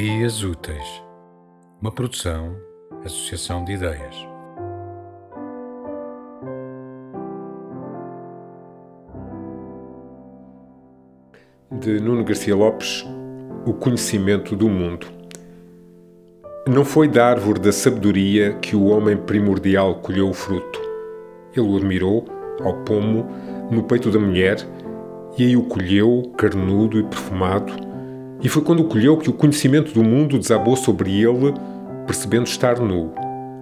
Ideias Úteis, uma produção, associação de ideias. De Nuno Garcia Lopes, O Conhecimento do Mundo. Não foi da árvore da sabedoria que o homem primordial colheu o fruto. Ele o admirou, ao pomo, no peito da mulher, e aí o colheu, carnudo e perfumado e foi quando colheu que o conhecimento do mundo desabou sobre ele, percebendo estar nu,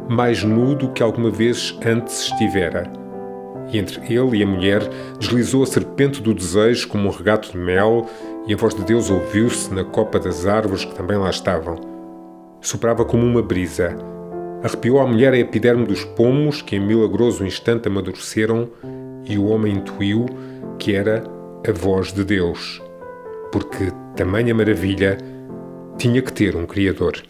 mais nu do que alguma vez antes estivera. E entre ele e a mulher deslizou a serpente do desejo como um regato de mel, e a voz de Deus ouviu-se na copa das árvores que também lá estavam. Soprava como uma brisa. Arrepiou a mulher a epiderme dos pomos que em milagroso instante amadureceram, e o homem intuiu que era a voz de Deus porque tamanha maravilha tinha que ter um Criador.